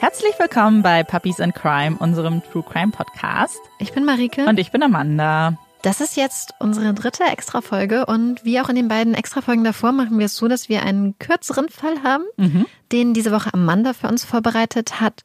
Herzlich willkommen bei Puppies and Crime, unserem True Crime Podcast. Ich bin Marike. Und ich bin Amanda. Das ist jetzt unsere dritte Extra-Folge und wie auch in den beiden Extra-Folgen davor machen wir es so, dass wir einen kürzeren Fall haben, mhm. den diese Woche Amanda für uns vorbereitet hat.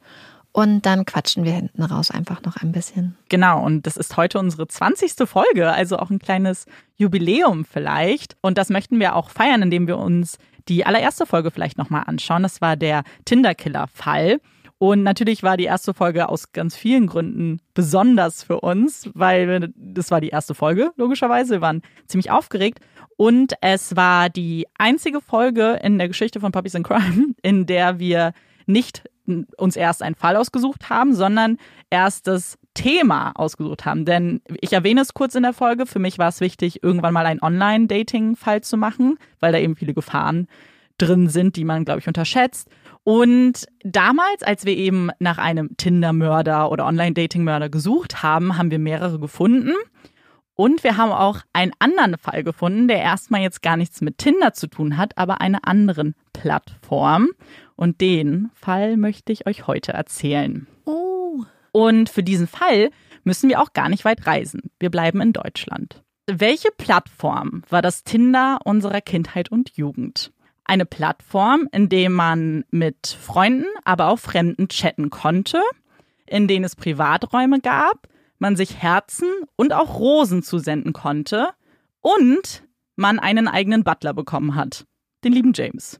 Und dann quatschen wir hinten raus einfach noch ein bisschen. Genau, und das ist heute unsere 20. Folge, also auch ein kleines Jubiläum vielleicht. Und das möchten wir auch feiern, indem wir uns die allererste Folge vielleicht nochmal anschauen. Das war der Tinder-Killer-Fall. Und natürlich war die erste Folge aus ganz vielen Gründen besonders für uns, weil das war die erste Folge, logischerweise. Wir waren ziemlich aufgeregt. Und es war die einzige Folge in der Geschichte von Puppies in Crime, in der wir nicht uns erst einen Fall ausgesucht haben, sondern erst das Thema ausgesucht haben. Denn ich erwähne es kurz in der Folge. Für mich war es wichtig, irgendwann mal einen Online-Dating-Fall zu machen, weil da eben viele Gefahren drin sind, die man, glaube ich, unterschätzt. Und damals, als wir eben nach einem Tinder-Mörder oder Online-Dating-Mörder gesucht haben, haben wir mehrere gefunden. Und wir haben auch einen anderen Fall gefunden, der erstmal jetzt gar nichts mit Tinder zu tun hat, aber einer anderen Plattform. Und den Fall möchte ich euch heute erzählen. Oh. Und für diesen Fall müssen wir auch gar nicht weit reisen. Wir bleiben in Deutschland. Welche Plattform war das Tinder unserer Kindheit und Jugend? Eine Plattform, in der man mit Freunden, aber auch Fremden chatten konnte, in denen es Privaträume gab, man sich Herzen und auch Rosen zusenden konnte und man einen eigenen Butler bekommen hat, den lieben James.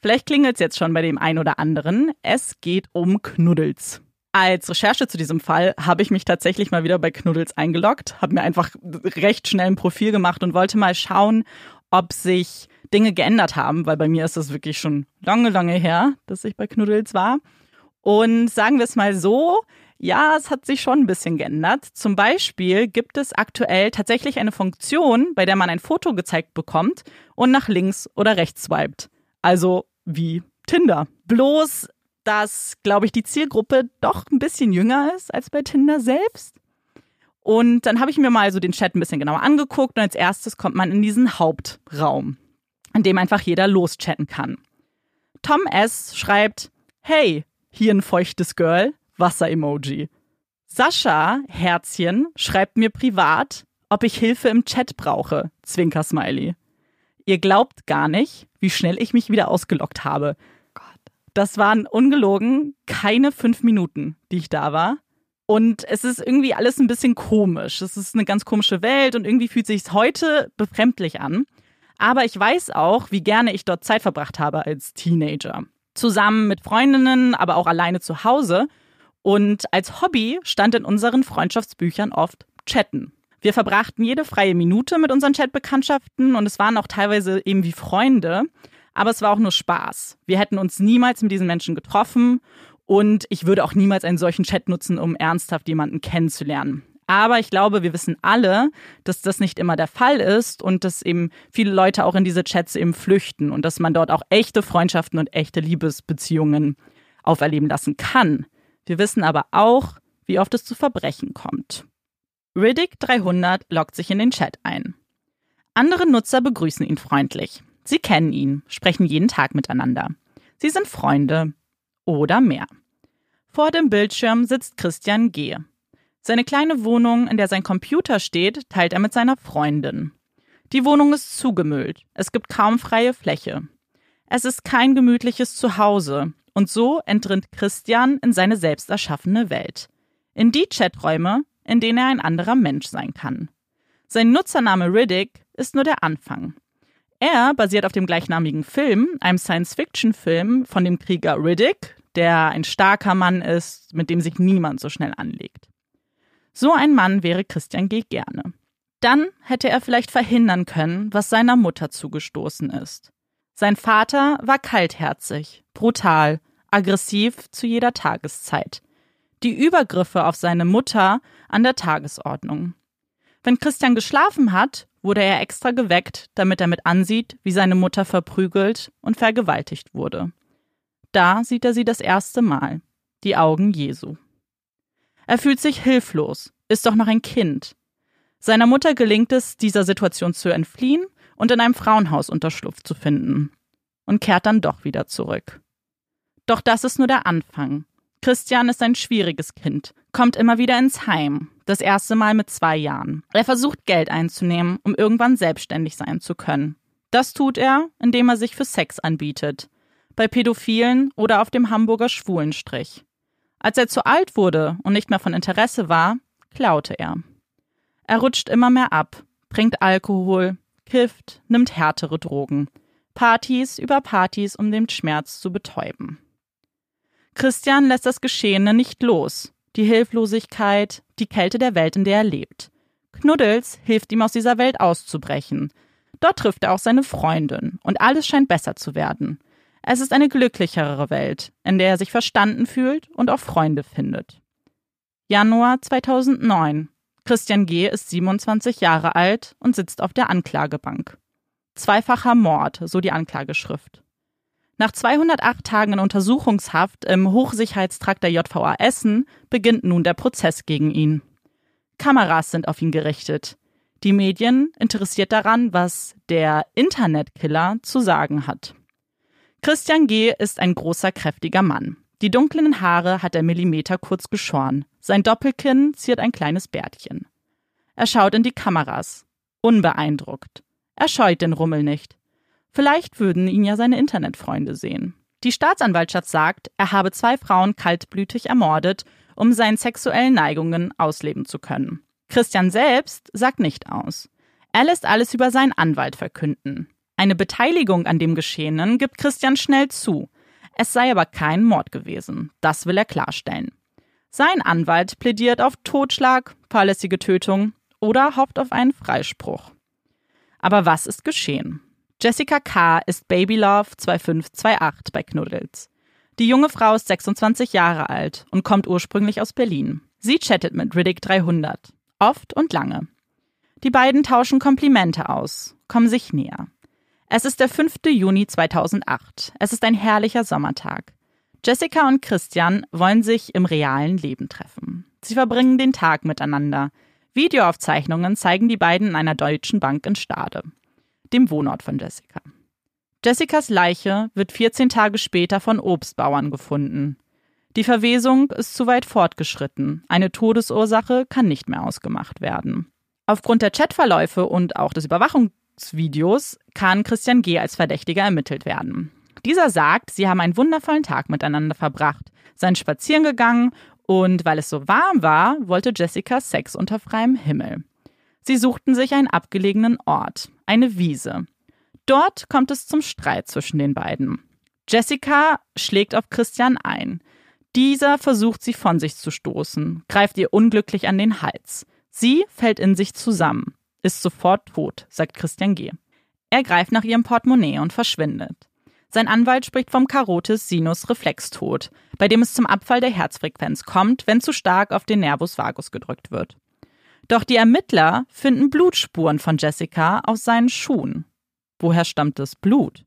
Vielleicht klingelt es jetzt schon bei dem einen oder anderen. Es geht um Knuddels. Als Recherche zu diesem Fall habe ich mich tatsächlich mal wieder bei Knuddels eingeloggt, habe mir einfach recht schnell ein Profil gemacht und wollte mal schauen, ob sich Dinge geändert haben, weil bei mir ist das wirklich schon lange, lange her, dass ich bei Knuddels war. Und sagen wir es mal so, ja, es hat sich schon ein bisschen geändert. Zum Beispiel gibt es aktuell tatsächlich eine Funktion, bei der man ein Foto gezeigt bekommt und nach links oder rechts swiped. Also wie Tinder. Bloß, dass, glaube ich, die Zielgruppe doch ein bisschen jünger ist als bei Tinder selbst. Und dann habe ich mir mal so den Chat ein bisschen genauer angeguckt und als erstes kommt man in diesen Hauptraum in dem einfach jeder loschatten kann. Tom S. schreibt, hey, hier ein feuchtes Girl, Wasser-Emoji. Sascha, Herzchen, schreibt mir privat, ob ich Hilfe im Chat brauche, Zwinker-Smiley. Ihr glaubt gar nicht, wie schnell ich mich wieder ausgelockt habe. Gott. Das waren ungelogen keine fünf Minuten, die ich da war. Und es ist irgendwie alles ein bisschen komisch. Es ist eine ganz komische Welt und irgendwie fühlt sich heute befremdlich an. Aber ich weiß auch, wie gerne ich dort Zeit verbracht habe als Teenager. Zusammen mit Freundinnen, aber auch alleine zu Hause. Und als Hobby stand in unseren Freundschaftsbüchern oft Chatten. Wir verbrachten jede freie Minute mit unseren Chatbekanntschaften und es waren auch teilweise eben wie Freunde. Aber es war auch nur Spaß. Wir hätten uns niemals mit diesen Menschen getroffen und ich würde auch niemals einen solchen Chat nutzen, um ernsthaft jemanden kennenzulernen. Aber ich glaube, wir wissen alle, dass das nicht immer der Fall ist und dass eben viele Leute auch in diese Chats eben flüchten und dass man dort auch echte Freundschaften und echte Liebesbeziehungen auferleben lassen kann. Wir wissen aber auch, wie oft es zu Verbrechen kommt. Riddick 300 loggt sich in den Chat ein. Andere Nutzer begrüßen ihn freundlich. Sie kennen ihn, sprechen jeden Tag miteinander. Sie sind Freunde oder mehr. Vor dem Bildschirm sitzt Christian G. Seine kleine Wohnung, in der sein Computer steht, teilt er mit seiner Freundin. Die Wohnung ist zugemüllt. Es gibt kaum freie Fläche. Es ist kein gemütliches Zuhause. Und so entrinnt Christian in seine selbst erschaffene Welt. In die Chaträume, in denen er ein anderer Mensch sein kann. Sein Nutzername Riddick ist nur der Anfang. Er basiert auf dem gleichnamigen Film, einem Science-Fiction-Film von dem Krieger Riddick, der ein starker Mann ist, mit dem sich niemand so schnell anlegt. So ein Mann wäre Christian G. gerne. Dann hätte er vielleicht verhindern können, was seiner Mutter zugestoßen ist. Sein Vater war kaltherzig, brutal, aggressiv zu jeder Tageszeit. Die Übergriffe auf seine Mutter an der Tagesordnung. Wenn Christian geschlafen hat, wurde er extra geweckt, damit er mit ansieht, wie seine Mutter verprügelt und vergewaltigt wurde. Da sieht er sie das erste Mal, die Augen Jesu. Er fühlt sich hilflos, ist doch noch ein Kind. Seiner Mutter gelingt es, dieser Situation zu entfliehen und in einem Frauenhaus Unterschlupf zu finden. Und kehrt dann doch wieder zurück. Doch das ist nur der Anfang. Christian ist ein schwieriges Kind, kommt immer wieder ins Heim, das erste Mal mit zwei Jahren. Er versucht Geld einzunehmen, um irgendwann selbstständig sein zu können. Das tut er, indem er sich für Sex anbietet. Bei Pädophilen oder auf dem Hamburger Schwulenstrich. Als er zu alt wurde und nicht mehr von Interesse war, klaute er. Er rutscht immer mehr ab, trinkt Alkohol, kifft, nimmt härtere Drogen. Partys über Partys, um den Schmerz zu betäuben. Christian lässt das Geschehene nicht los. Die Hilflosigkeit, die Kälte der Welt, in der er lebt. Knuddels hilft ihm aus dieser Welt auszubrechen. Dort trifft er auch seine Freundin und alles scheint besser zu werden. Es ist eine glücklichere Welt, in der er sich verstanden fühlt und auch Freunde findet. Januar 2009. Christian G. ist 27 Jahre alt und sitzt auf der Anklagebank. Zweifacher Mord, so die Anklageschrift. Nach 208 Tagen in Untersuchungshaft im Hochsicherheitstrakt der JVA Essen beginnt nun der Prozess gegen ihn. Kameras sind auf ihn gerichtet. Die Medien interessiert daran, was der Internetkiller zu sagen hat. Christian G. ist ein großer, kräftiger Mann. Die dunklen Haare hat er Millimeter kurz geschoren. Sein Doppelkinn ziert ein kleines Bärtchen. Er schaut in die Kameras. Unbeeindruckt. Er scheut den Rummel nicht. Vielleicht würden ihn ja seine Internetfreunde sehen. Die Staatsanwaltschaft sagt, er habe zwei Frauen kaltblütig ermordet, um seinen sexuellen Neigungen ausleben zu können. Christian selbst sagt nicht aus. Er lässt alles über seinen Anwalt verkünden. Eine Beteiligung an dem Geschehenen gibt Christian schnell zu. Es sei aber kein Mord gewesen. Das will er klarstellen. Sein Anwalt plädiert auf Totschlag, fahrlässige Tötung oder hofft auf einen Freispruch. Aber was ist geschehen? Jessica K. ist Babylove 2528 bei Knuddels. Die junge Frau ist 26 Jahre alt und kommt ursprünglich aus Berlin. Sie chattet mit Riddick 300. Oft und lange. Die beiden tauschen Komplimente aus, kommen sich näher. Es ist der 5. Juni 2008. Es ist ein herrlicher Sommertag. Jessica und Christian wollen sich im realen Leben treffen. Sie verbringen den Tag miteinander. Videoaufzeichnungen zeigen die beiden in einer deutschen Bank in Stade dem Wohnort von Jessica. Jessicas Leiche wird 14 Tage später von Obstbauern gefunden. Die Verwesung ist zu weit fortgeschritten. Eine Todesursache kann nicht mehr ausgemacht werden. Aufgrund der Chatverläufe und auch des Überwachungsvideos kann Christian G. als Verdächtiger ermittelt werden. Dieser sagt, sie haben einen wundervollen Tag miteinander verbracht, seien spazieren gegangen und weil es so warm war, wollte Jessica Sex unter freiem Himmel. Sie suchten sich einen abgelegenen Ort, eine Wiese. Dort kommt es zum Streit zwischen den beiden. Jessica schlägt auf Christian ein. Dieser versucht sie von sich zu stoßen, greift ihr unglücklich an den Hals. Sie fällt in sich zusammen, ist sofort tot, sagt Christian G. Er greift nach ihrem Portemonnaie und verschwindet. Sein Anwalt spricht vom Carotis Sinus Reflextod, bei dem es zum Abfall der Herzfrequenz kommt, wenn zu stark auf den Nervus vagus gedrückt wird. Doch die Ermittler finden Blutspuren von Jessica auf seinen Schuhen. Woher stammt das Blut?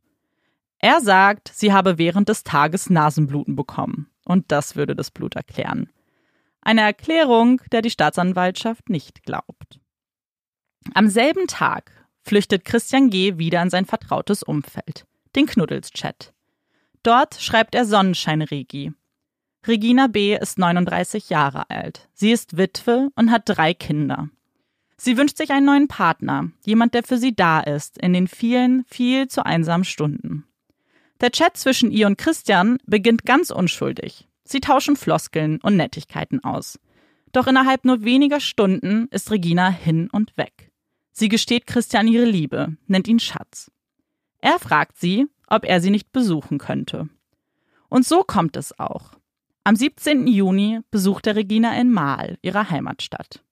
Er sagt, sie habe während des Tages Nasenbluten bekommen. Und das würde das Blut erklären. Eine Erklärung, der die Staatsanwaltschaft nicht glaubt. Am selben Tag flüchtet Christian G. wieder in sein vertrautes Umfeld, den Knuddels-Chat. Dort schreibt er Sonnenschein-Regi, Regina B. ist 39 Jahre alt. Sie ist Witwe und hat drei Kinder. Sie wünscht sich einen neuen Partner, jemand, der für sie da ist, in den vielen, viel zu einsamen Stunden. Der Chat zwischen ihr und Christian beginnt ganz unschuldig. Sie tauschen Floskeln und Nettigkeiten aus. Doch innerhalb nur weniger Stunden ist Regina hin und weg. Sie gesteht Christian ihre Liebe, nennt ihn Schatz. Er fragt sie, ob er sie nicht besuchen könnte. Und so kommt es auch. Am 17. Juni besucht er Regina in Mahl, ihrer Heimatstadt.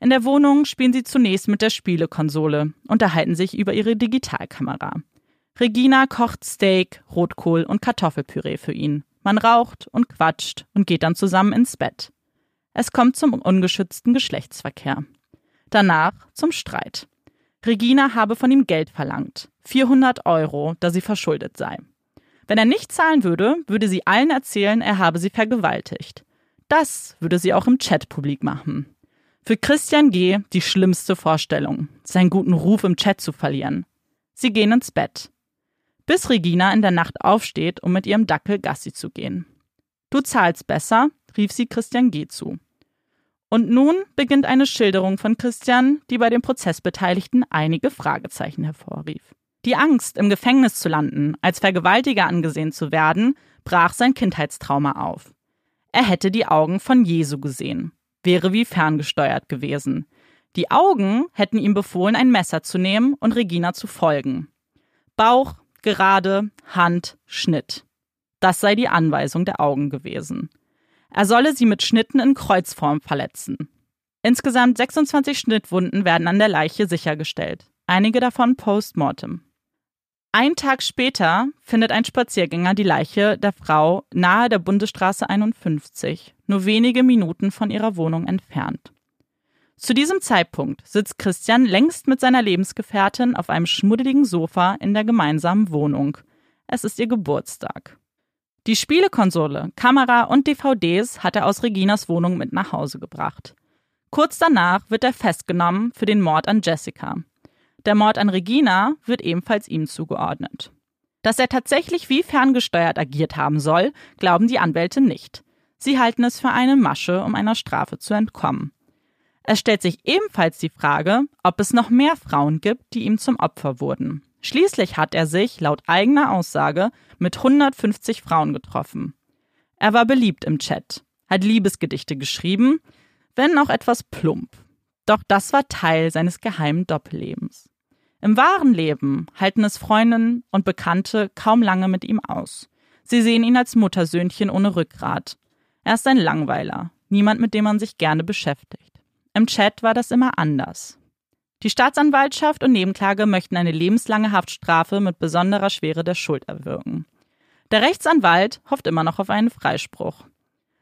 In der Wohnung spielen sie zunächst mit der Spielekonsole, unterhalten sich über ihre Digitalkamera. Regina kocht Steak, Rotkohl und Kartoffelpüree für ihn. Man raucht und quatscht und geht dann zusammen ins Bett. Es kommt zum ungeschützten Geschlechtsverkehr. Danach zum Streit. Regina habe von ihm Geld verlangt. 400 Euro, da sie verschuldet sei. Wenn er nicht zahlen würde, würde sie allen erzählen, er habe sie vergewaltigt. Das würde sie auch im Chat publik machen. Für Christian G. die schlimmste Vorstellung, seinen guten Ruf im Chat zu verlieren. Sie gehen ins Bett. Bis Regina in der Nacht aufsteht, um mit ihrem Dackel Gassi zu gehen. Du zahlst besser, rief sie Christian G. zu. Und nun beginnt eine Schilderung von Christian, die bei den Prozessbeteiligten einige Fragezeichen hervorrief. Die Angst, im Gefängnis zu landen, als Vergewaltiger angesehen zu werden, brach sein Kindheitstrauma auf. Er hätte die Augen von Jesu gesehen, wäre wie ferngesteuert gewesen. Die Augen hätten ihm befohlen, ein Messer zu nehmen und Regina zu folgen. Bauch, gerade, Hand, Schnitt. Das sei die Anweisung der Augen gewesen. Er solle sie mit Schnitten in Kreuzform verletzen. Insgesamt 26 Schnittwunden werden an der Leiche sichergestellt, einige davon post-mortem. Ein Tag später findet ein Spaziergänger die Leiche der Frau nahe der Bundesstraße 51, nur wenige Minuten von ihrer Wohnung entfernt. Zu diesem Zeitpunkt sitzt Christian längst mit seiner Lebensgefährtin auf einem schmuddeligen Sofa in der gemeinsamen Wohnung. Es ist ihr Geburtstag. Die Spielekonsole, Kamera und DVDs hat er aus Reginas Wohnung mit nach Hause gebracht. Kurz danach wird er festgenommen für den Mord an Jessica. Der Mord an Regina wird ebenfalls ihm zugeordnet. Dass er tatsächlich wie ferngesteuert agiert haben soll, glauben die Anwälte nicht. Sie halten es für eine Masche, um einer Strafe zu entkommen. Es stellt sich ebenfalls die Frage, ob es noch mehr Frauen gibt, die ihm zum Opfer wurden. Schließlich hat er sich, laut eigener Aussage, mit 150 Frauen getroffen. Er war beliebt im Chat, hat Liebesgedichte geschrieben, wenn auch etwas plump. Doch das war Teil seines geheimen Doppellebens. Im wahren Leben halten es Freundinnen und Bekannte kaum lange mit ihm aus. Sie sehen ihn als Muttersöhnchen ohne Rückgrat. Er ist ein Langweiler, niemand, mit dem man sich gerne beschäftigt. Im Chat war das immer anders. Die Staatsanwaltschaft und Nebenklage möchten eine lebenslange Haftstrafe mit besonderer Schwere der Schuld erwirken. Der Rechtsanwalt hofft immer noch auf einen Freispruch.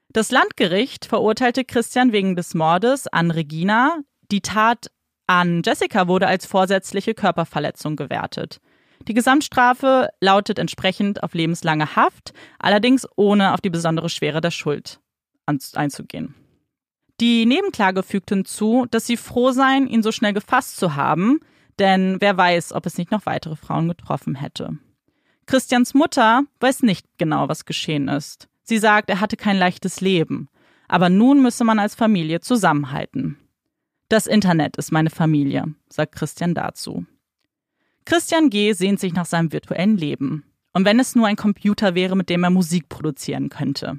Das Landgericht verurteilte Christian wegen des Mordes an Regina. Die Tat an Jessica wurde als vorsätzliche Körperverletzung gewertet. Die Gesamtstrafe lautet entsprechend auf lebenslange Haft, allerdings ohne auf die besondere Schwere der Schuld einzugehen. Die Nebenklage fügt hinzu, dass sie froh seien, ihn so schnell gefasst zu haben, denn wer weiß, ob es nicht noch weitere Frauen getroffen hätte. Christians Mutter weiß nicht genau, was geschehen ist. Sie sagt, er hatte kein leichtes Leben, aber nun müsse man als Familie zusammenhalten. Das Internet ist meine Familie, sagt Christian dazu. Christian G. sehnt sich nach seinem virtuellen Leben. Und wenn es nur ein Computer wäre, mit dem er Musik produzieren könnte.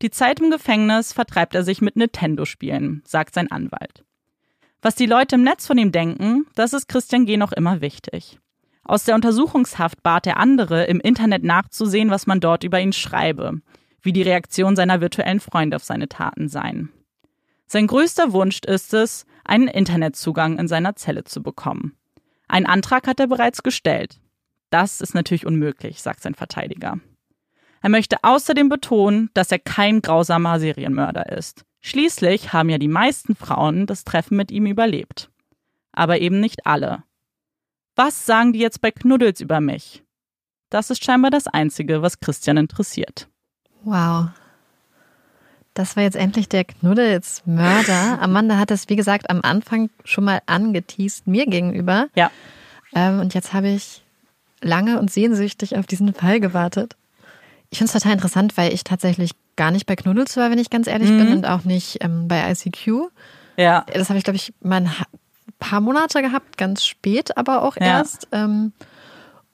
Die Zeit im Gefängnis vertreibt er sich mit Nintendo-Spielen, sagt sein Anwalt. Was die Leute im Netz von ihm denken, das ist Christian G. noch immer wichtig. Aus der Untersuchungshaft bat er andere, im Internet nachzusehen, was man dort über ihn schreibe, wie die Reaktion seiner virtuellen Freunde auf seine Taten seien. Sein größter Wunsch ist es, einen Internetzugang in seiner Zelle zu bekommen. Ein Antrag hat er bereits gestellt. Das ist natürlich unmöglich, sagt sein Verteidiger. Er möchte außerdem betonen, dass er kein grausamer Serienmörder ist. Schließlich haben ja die meisten Frauen das Treffen mit ihm überlebt. Aber eben nicht alle. Was sagen die jetzt bei Knuddels über mich? Das ist scheinbar das Einzige, was Christian interessiert. Wow. Das war jetzt endlich der Knuddels-Mörder. Amanda hat es, wie gesagt, am Anfang schon mal angeteased mir gegenüber. Ja. Ähm, und jetzt habe ich lange und sehnsüchtig auf diesen Fall gewartet. Ich finde es total interessant, weil ich tatsächlich gar nicht bei Knuddels war, wenn ich ganz ehrlich mhm. bin, und auch nicht ähm, bei ICQ. Ja. Das habe ich, glaube ich, mal ein paar Monate gehabt, ganz spät aber auch ja. erst. Ähm,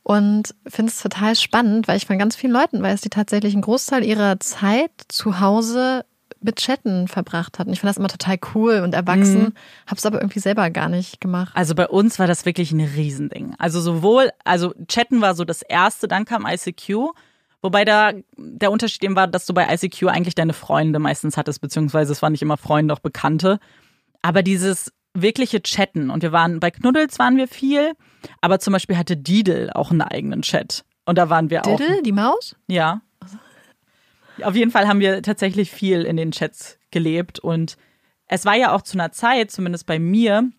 und finde es total spannend, weil ich von ganz vielen Leuten weiß, die tatsächlich einen Großteil ihrer Zeit zu Hause mit Chatten verbracht hatten. Ich fand das immer total cool und erwachsen, mhm. habe es aber irgendwie selber gar nicht gemacht. Also bei uns war das wirklich ein Riesending. Also sowohl, also Chatten war so das erste, dann kam ICQ Wobei da der Unterschied eben war, dass du bei ICQ eigentlich deine Freunde meistens hattest, beziehungsweise es waren nicht immer Freunde, auch Bekannte. Aber dieses wirkliche Chatten und wir waren bei Knuddels waren wir viel, aber zum Beispiel hatte Didel auch einen eigenen Chat und da waren wir Didel, auch. Didel, die Maus? Ja. Auf jeden Fall haben wir tatsächlich viel in den Chats gelebt und es war ja auch zu einer Zeit, zumindest bei mir,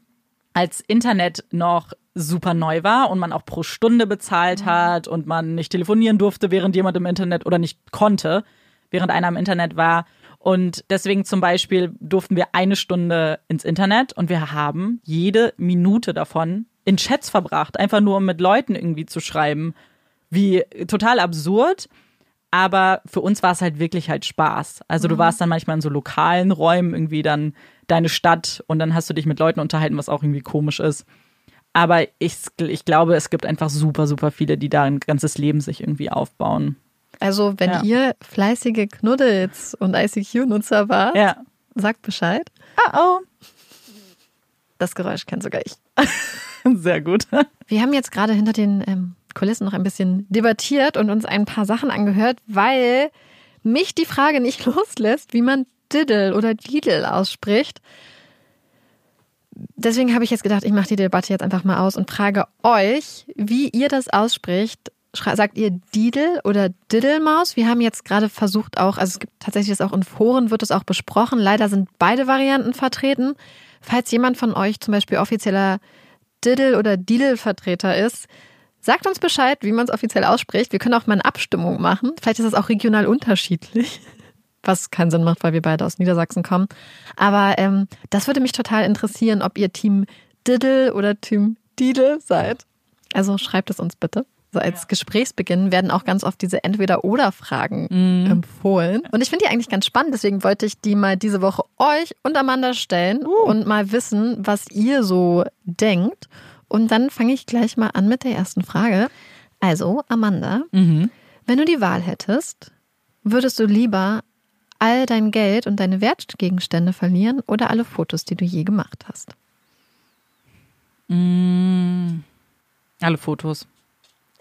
als Internet noch super neu war und man auch pro Stunde bezahlt mhm. hat und man nicht telefonieren durfte, während jemand im Internet oder nicht konnte, während einer im Internet war. Und deswegen zum Beispiel durften wir eine Stunde ins Internet und wir haben jede Minute davon in Chats verbracht, einfach nur um mit Leuten irgendwie zu schreiben. Wie total absurd. Aber für uns war es halt wirklich halt Spaß. Also du warst dann manchmal in so lokalen Räumen, irgendwie dann deine Stadt und dann hast du dich mit Leuten unterhalten, was auch irgendwie komisch ist. Aber ich, ich glaube, es gibt einfach super, super viele, die da ein ganzes Leben sich irgendwie aufbauen. Also, wenn Ja. ihr fleißige Knuddels und ICQ-Nutzer wart, Ja. sagt Bescheid. Ah, Das Geräusch kennt sogar ich. oh. Sehr gut. Wir haben jetzt gerade hinter den ähm, Kulissen noch ein bisschen debattiert und uns ein paar Sachen angehört, weil mich die Frage nicht loslässt, wie man Diddle oder Diddle ausspricht. Deswegen habe ich jetzt gedacht, ich mache die Debatte jetzt einfach mal aus und frage euch, wie ihr das ausspricht. Sagt ihr Diddle oder Diddlemaus? Wir haben jetzt gerade versucht auch, also es gibt tatsächlich das auch in Foren, wird es auch besprochen. Leider sind beide Varianten vertreten. Falls jemand von euch zum Beispiel offizieller Diddle oder Diddle-Vertreter ist, sagt uns Bescheid, wie man es offiziell ausspricht. Wir können auch mal eine Abstimmung machen. Vielleicht ist es auch regional unterschiedlich, was keinen Sinn macht, weil wir beide aus Niedersachsen kommen. Aber ähm, das würde mich total interessieren, ob ihr Team Diddle oder Team Diddle seid. Also schreibt es uns bitte. So als Gesprächsbeginn werden auch ganz oft diese Entweder-Oder-Fragen empfohlen. Und ich finde die eigentlich ganz spannend, deswegen wollte ich die mal diese Woche euch und Amanda stellen und mal wissen, was ihr so denkt. Und dann fange ich gleich mal an mit der ersten Frage. Also, Amanda, wenn du die Wahl hättest, würdest du lieber all dein Geld und deine Wertgegenstände verlieren oder alle Fotos, die du je gemacht hast? Alle Fotos.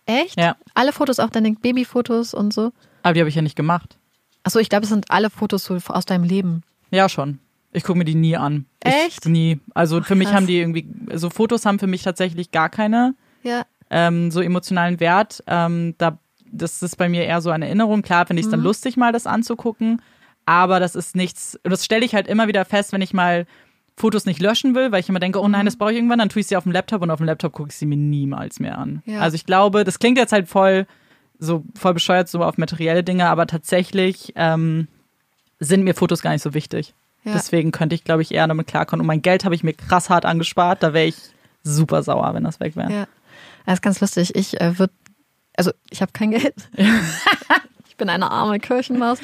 Echt? Ja. Alle Fotos, auch deine Babyfotos und so? Aber die habe ich ja nicht gemacht. Achso, ich glaube, es sind alle Fotos so aus deinem Leben. Ja, schon. Ich gucke mir die nie an. Echt? Ich, nie. Also für mich krass. haben die irgendwie, so Fotos haben für mich tatsächlich gar keine Ja. ähm, so emotionalen Wert. Ähm, da, das ist bei mir eher so eine Erinnerung. Klar finde ich es dann lustig, mal das anzugucken. Aber das ist nichts, das stelle ich halt immer wieder fest, wenn ich mal Fotos nicht löschen will, weil ich immer denke, oh nein, das brauche ich irgendwann, dann tue ich sie auf dem Laptop und auf dem Laptop gucke ich sie mir niemals mehr an. Ja. Also ich glaube, das klingt jetzt halt voll so voll bescheuert so auf materielle Dinge, aber tatsächlich ähm, sind mir Fotos gar nicht so wichtig. Ja. Deswegen könnte ich, glaube ich, eher damit klarkommen. Und mein Geld habe ich mir krass hart angespart. Da wäre ich super sauer, wenn das weg wäre. Ja. Das ist ganz lustig. Ich äh, würde, also ich habe kein Geld. ich bin eine arme Kirchenmaus.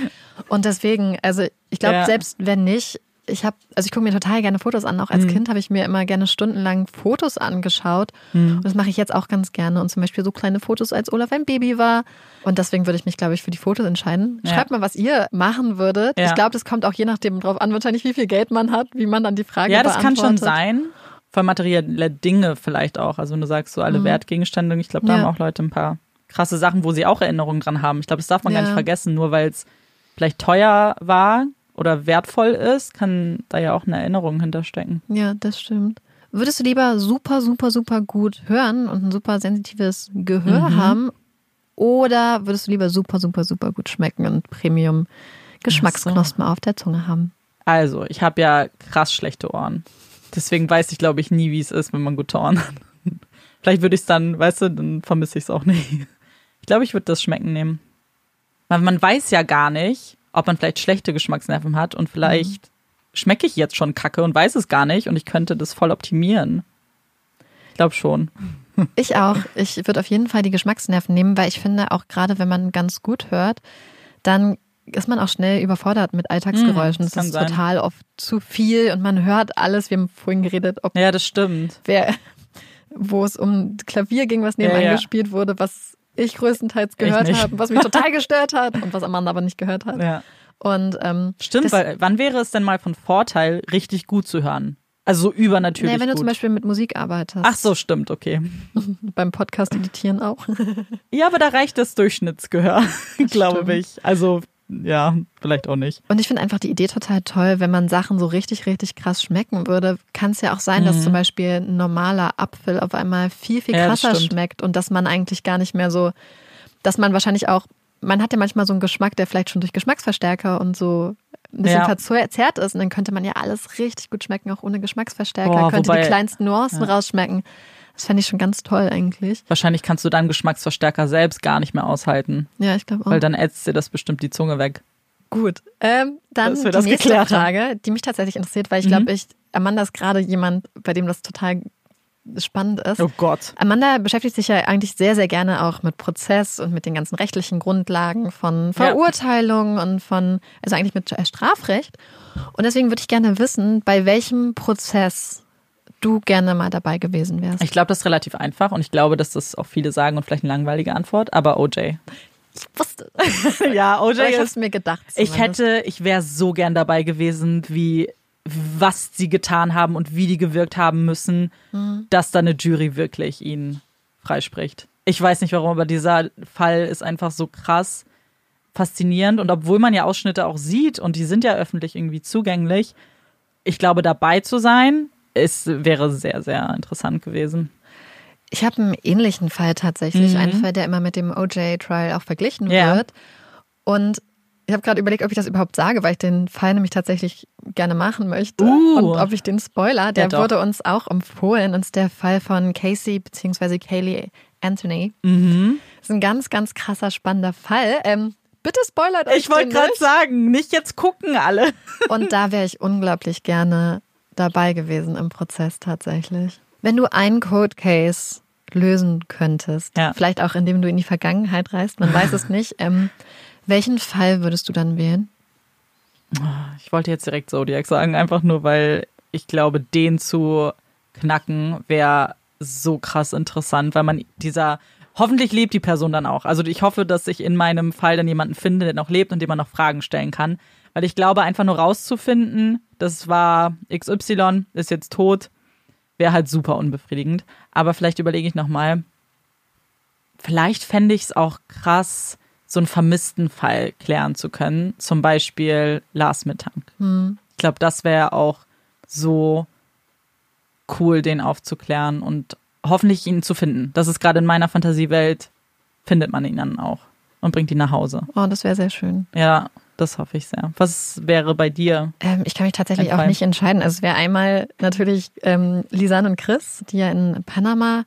Und deswegen, also ich glaube, Ja. selbst wenn nicht, ich habe, also ich gucke mir total gerne Fotos an. Auch als Kind habe ich mir immer gerne stundenlang Fotos angeschaut. Und das mache ich jetzt auch ganz gerne. Und zum Beispiel so kleine Fotos, als Olaf ein Baby war. Und deswegen würde ich mich, glaube ich, für die Fotos entscheiden. Ja. Schreibt mal, was ihr machen würdet. Ja. Ich glaube, das kommt auch je nachdem drauf an, wahrscheinlich, wie viel Geld man hat, wie man dann die Frage Ja, das kann schon beantwortet. sein. Vor materielle Dinge vielleicht auch. Also wenn du sagst, so alle Wertgegenstände, ich glaube, da Mhm. Ja. haben auch Leute ein paar krasse Sachen, wo sie auch Erinnerungen dran haben. Ich glaube, das darf man gar nicht vergessen, nur weil es vielleicht teuer war oder wertvoll ist, kann da ja auch eine Erinnerung hinterstecken. Ja, das stimmt. Würdest du lieber super, super, super gut hören und ein super sensitives Gehör Mhm. haben? Oder würdest du lieber super, super, super gut schmecken und Premium Geschmacksknospen auf der Zunge haben? Also, ich habe ja krass schlechte Ohren. Deswegen weiß ich, glaube ich, nie, wie es ist, wenn man gute Ohren hat. Vielleicht würde ich es dann, weißt du, dann vermisse ich es auch nicht. Ich glaube, ich würde das Schmecken nehmen. Weil man weiß ja gar nicht, ob man vielleicht schlechte Geschmacksnerven hat und vielleicht schmecke ich jetzt schon Kacke und weiß es gar nicht und ich könnte das voll optimieren. Ich glaube schon. Ich auch. Ich würde auf jeden Fall die Geschmacksnerven nehmen, weil ich finde, auch gerade wenn man ganz gut hört, dann ist man auch schnell überfordert mit Alltagsgeräuschen. Mm, Es das kann ist sein. total oft zu viel und man hört alles. Wir haben vorhin geredet, ob Ja, das stimmt. wer, wo es um Klavier ging, was nebenan Ja, ja. gespielt wurde, was ich größtenteils gehört habe, was mich total gestört hat und was Amanda aber nicht gehört hat. Ja. Und ähm, Stimmt, weil wann wäre es denn mal von Vorteil, richtig gut zu hören? Also so übernatürlich nee, wenn du gut. zum Beispiel mit Musik arbeitest, Ach so, stimmt, okay. beim Podcast editieren auch. Ja, aber da reicht das Durchschnittsgehör, glaube stimmt. ich. Also, ja, vielleicht auch nicht. Und ich finde einfach die Idee total toll, wenn man Sachen so richtig, richtig krass schmecken würde. Kann es ja auch sein, dass zum Beispiel ein normaler Apfel auf einmal viel, viel Mhm. Ja, krasser stimmt. schmeckt und dass man eigentlich gar nicht mehr so, dass man wahrscheinlich auch, man hat ja manchmal so einen Geschmack, der vielleicht schon durch Geschmacksverstärker und so ein bisschen Ja. verzerrt ist und dann könnte man ja alles richtig gut schmecken, auch ohne Geschmacksverstärker, Boah, könnte wobei- die kleinsten Nuancen rausschmecken. Das fände ich schon ganz toll eigentlich. Wahrscheinlich kannst du deinen Geschmacksverstärker selbst gar nicht mehr aushalten, Ja, ich glaube auch. weil dann ätzt dir das bestimmt die Zunge weg. Gut. Ähm, dann die das nächste. Frage, die mich tatsächlich interessiert, weil ich Mhm. glaube, ich, Amanda ist gerade jemand, bei dem das total spannend ist. Oh Gott. Amanda beschäftigt sich ja eigentlich sehr, sehr gerne auch mit Prozess und mit den ganzen rechtlichen Grundlagen von Verurteilung ja. und von, also eigentlich mit Strafrecht. Und deswegen würde ich gerne wissen, bei welchem Prozess du gerne mal dabei gewesen wärst. Ich glaube, das ist relativ einfach und ich glaube, dass das auch viele sagen und vielleicht eine langweilige Antwort, aber OJ. Ich wusste. ja, OJ ich ist mir gedacht. Zumindest. Ich hätte, ich wäre so gern dabei gewesen, wie was sie getan haben und wie die gewirkt haben müssen, mhm. dass da eine Jury wirklich ihn freispricht. Ich weiß nicht warum, aber dieser Fall ist einfach so krass faszinierend und obwohl man ja Ausschnitte auch sieht und die sind ja öffentlich irgendwie zugänglich, ich glaube dabei zu sein, es wäre sehr sehr interessant gewesen. Ich habe einen ähnlichen Fall tatsächlich, mhm. einen Fall, der immer mit dem OJ-Trial auch verglichen ja. wird. Und ich habe gerade überlegt, ob ich das überhaupt sage, weil ich den Fall nämlich tatsächlich gerne machen möchte. Uh, und ob ich den Spoiler, der ja, wurde uns auch empfohlen, und ist der Fall von Casey bzw. Kaylee Anthony. Mhm. Das ist ein ganz, ganz krasser, spannender Fall. Ähm, bitte spoilert euch Ich wollte gerade sagen, nicht jetzt gucken alle. Und da wäre ich unglaublich gerne dabei gewesen im Prozess tatsächlich. Wenn du einen Code Case lösen könntest, ja. vielleicht auch indem du in die Vergangenheit reist, man weiß es nicht, ähm, welchen Fall würdest du dann wählen? Ich wollte jetzt direkt Zodiac sagen, einfach nur, weil ich glaube, den zu knacken wäre so krass interessant, weil man dieser hoffentlich lebt die Person dann auch. Also ich hoffe, dass ich in meinem Fall dann jemanden finde, der noch lebt und dem man noch Fragen stellen kann, weil ich glaube, einfach nur rauszufinden, das war XY, ist jetzt tot, wäre halt super unbefriedigend. Aber vielleicht überlege ich noch mal. Vielleicht fände ich es auch krass, so einen vermissten Fall klären zu können. Zum Beispiel Lars Mittank. Hm. Ich glaube, das wäre auch so cool, den aufzuklären und hoffentlich ihn zu finden. Das ist gerade in meiner Fantasiewelt, findet man ihn dann auch und bringt ihn nach Hause. Oh, das wäre sehr schön. Ja, das hoffe ich sehr. Was wäre bei dir? Ähm, ich kann mich tatsächlich auch nicht entscheiden. Also es wäre einmal natürlich ähm, Lisanne und Chris, die ja in Panama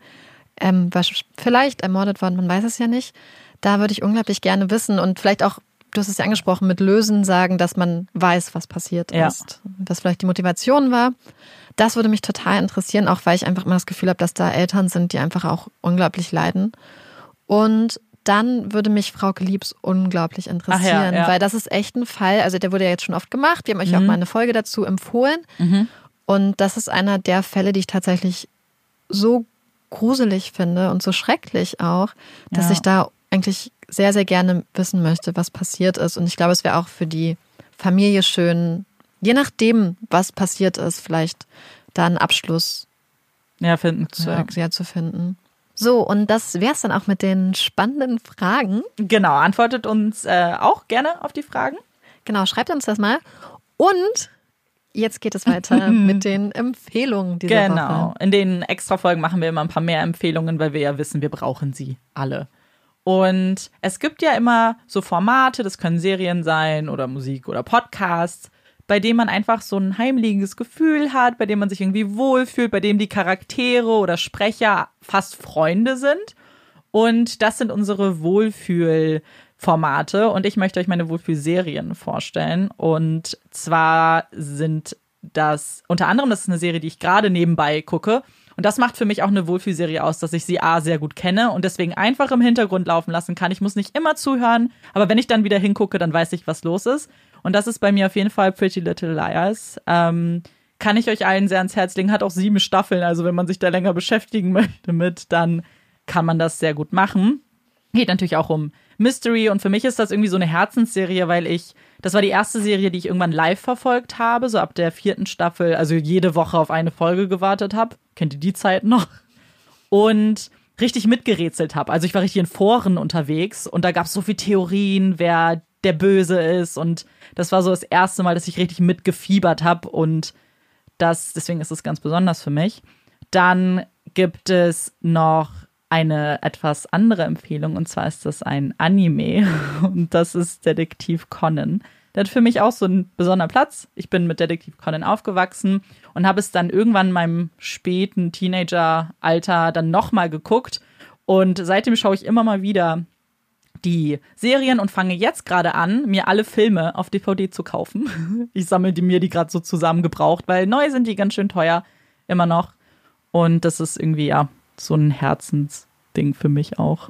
ähm, vielleicht ermordet worden, man weiß es ja nicht. Da würde ich unglaublich gerne wissen und vielleicht auch, du hast es ja angesprochen, mit Lösen sagen, dass man weiß, was passiert ja. ist. Was vielleicht die Motivation war. Das würde mich total interessieren, auch weil ich einfach immer das Gefühl habe, dass da Eltern sind, die einfach auch unglaublich leiden. Und dann würde mich Frau Liebs unglaublich interessieren, ja, ja. weil das ist echt ein Fall, also der wurde ja jetzt schon oft gemacht, wir haben euch mhm. auch mal eine Folge dazu empfohlen mhm. und das ist einer der Fälle, die ich tatsächlich so gruselig finde und so schrecklich auch, dass ja. ich da eigentlich sehr, sehr gerne wissen möchte, was passiert ist und ich glaube, es wäre auch für die Familie schön, je nachdem, was passiert ist, vielleicht da einen Abschluss ja, finden. Zu, ja. zu finden. So, und das wäre es dann auch mit den spannenden Fragen. Genau, antwortet uns äh, auch gerne auf die Fragen. Genau, schreibt uns das mal. Und jetzt geht es weiter mit den Empfehlungen dieser genau. Woche. Genau, in den Extra-Folgen machen wir immer ein paar mehr Empfehlungen, weil wir ja wissen, wir brauchen sie alle. Und es gibt ja immer so Formate, das können Serien sein oder Musik oder Podcasts, bei dem man einfach so ein heimliches Gefühl hat, bei dem man sich irgendwie wohlfühlt, bei dem die Charaktere oder Sprecher fast Freunde sind. Und das sind unsere Wohlfühlformate. Und ich möchte euch meine Wohlfühlserien vorstellen. Und zwar sind das unter anderem, das ist eine Serie, die ich gerade nebenbei gucke. Und das macht für mich auch eine Wohlfühlserie aus, dass ich sie A sehr gut kenne und deswegen einfach im Hintergrund laufen lassen kann. Ich muss nicht immer zuhören, aber wenn ich dann wieder hingucke, dann weiß ich, was los ist. Und das ist bei mir auf jeden Fall Pretty Little Liars. Ähm, kann ich euch allen sehr ans Herz legen. Hat auch sieben Staffeln, also wenn man sich da länger beschäftigen möchte mit, dann kann man das sehr gut machen. Geht natürlich auch um Mystery und für mich ist das irgendwie so eine Herzensserie, weil ich, das war die erste Serie, die ich irgendwann live verfolgt habe, so ab der vierten Staffel, also jede Woche auf eine Folge gewartet habe. Kennt ihr die Zeit noch? Und richtig mitgerätselt habe. Also ich war richtig in Foren unterwegs und da gab es so viele Theorien, wer der Böse ist. Und das war so das erste Mal, dass ich richtig mitgefiebert habe. Und das, deswegen ist es ganz besonders für mich. Dann gibt es noch eine etwas andere Empfehlung. Und zwar ist das ein Anime. Und das ist Detektiv Conan. Der hat für mich auch so einen besonderen Platz. Ich bin mit Detektiv Conan aufgewachsen und habe es dann irgendwann in meinem späten Teenager-Alter dann nochmal geguckt. Und seitdem schaue ich immer mal wieder die Serien und fange jetzt gerade an, mir alle Filme auf DVD zu kaufen. Ich sammle die mir die gerade so zusammengebraucht, weil neu sind die ganz schön teuer, immer noch. Und das ist irgendwie ja so ein Herzensding für mich auch.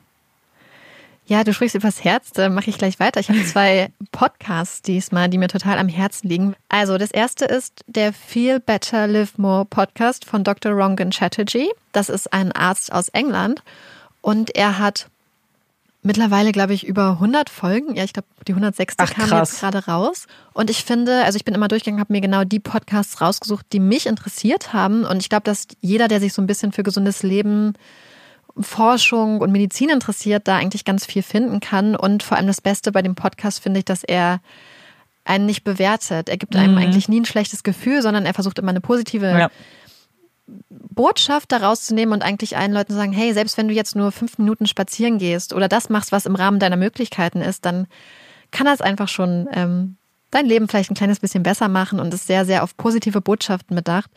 Ja, du sprichst übers Herz, da mache ich gleich weiter. Ich habe zwei Podcasts diesmal, die mir total am Herzen liegen. Also das erste ist der Feel Better Live More Podcast von Dr. Rongan Chatterjee. Das ist ein Arzt aus England und er hat mittlerweile, glaube ich, über 100 Folgen. Ja, ich glaube, die 106. Ach, kam krass. jetzt gerade raus. Und ich finde, also ich bin immer durchgegangen, habe mir genau die Podcasts rausgesucht, die mich interessiert haben. Und ich glaube, dass jeder, der sich so ein bisschen für gesundes Leben Forschung und Medizin interessiert, da eigentlich ganz viel finden kann. Und vor allem das Beste bei dem Podcast finde ich, dass er einen nicht bewertet. Er gibt einem Mhm. eigentlich nie ein schlechtes Gefühl, sondern er versucht immer eine positive Ja. Botschaft daraus zu nehmen und eigentlich allen Leuten zu sagen, hey, selbst wenn du jetzt nur fünf Minuten spazieren gehst oder das machst, was im Rahmen deiner Möglichkeiten ist, dann kann das einfach schon ähm, dein Leben vielleicht ein kleines bisschen besser machen und ist sehr, sehr auf positive Botschaften bedacht.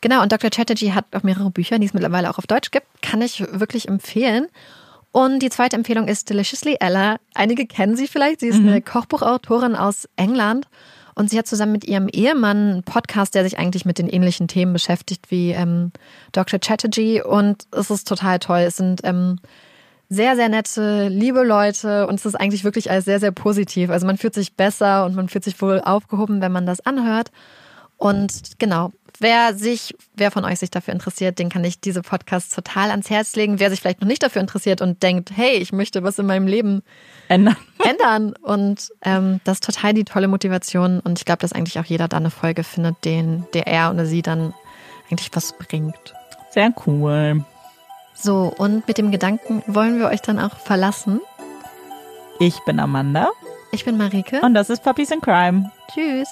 Genau, und Dr. Chatterjee hat auch mehrere Bücher, die es mittlerweile auch auf Deutsch gibt. Kann ich wirklich empfehlen. Und die zweite Empfehlung ist Deliciously Ella. Einige kennen sie vielleicht. Sie ist eine Kochbuchautorin aus England. Und sie hat zusammen mit ihrem Ehemann einen Podcast, der sich eigentlich mit den ähnlichen Themen beschäftigt wie ähm, Dr. Chatterjee. Und es ist total toll. Es sind ähm, sehr, sehr nette, liebe Leute und es ist eigentlich wirklich alles sehr, sehr positiv. Also man fühlt sich besser und man fühlt sich wohl aufgehoben, wenn man das anhört. Und genau, wer sich, wer von euch sich dafür interessiert, den kann ich diese Podcasts total ans Herz legen. Wer sich vielleicht noch nicht dafür interessiert und denkt, hey, ich möchte was in meinem Leben Ändern. ändern. Und ähm, das ist total die tolle Motivation. Und ich glaube, dass eigentlich auch jeder da eine Folge findet, den, der er oder sie dann eigentlich was bringt. Sehr cool. So, und mit dem Gedanken wollen wir euch dann auch verlassen. Ich bin Amanda Ich bin Marike. und das ist Puppies in Crime. Tschüss.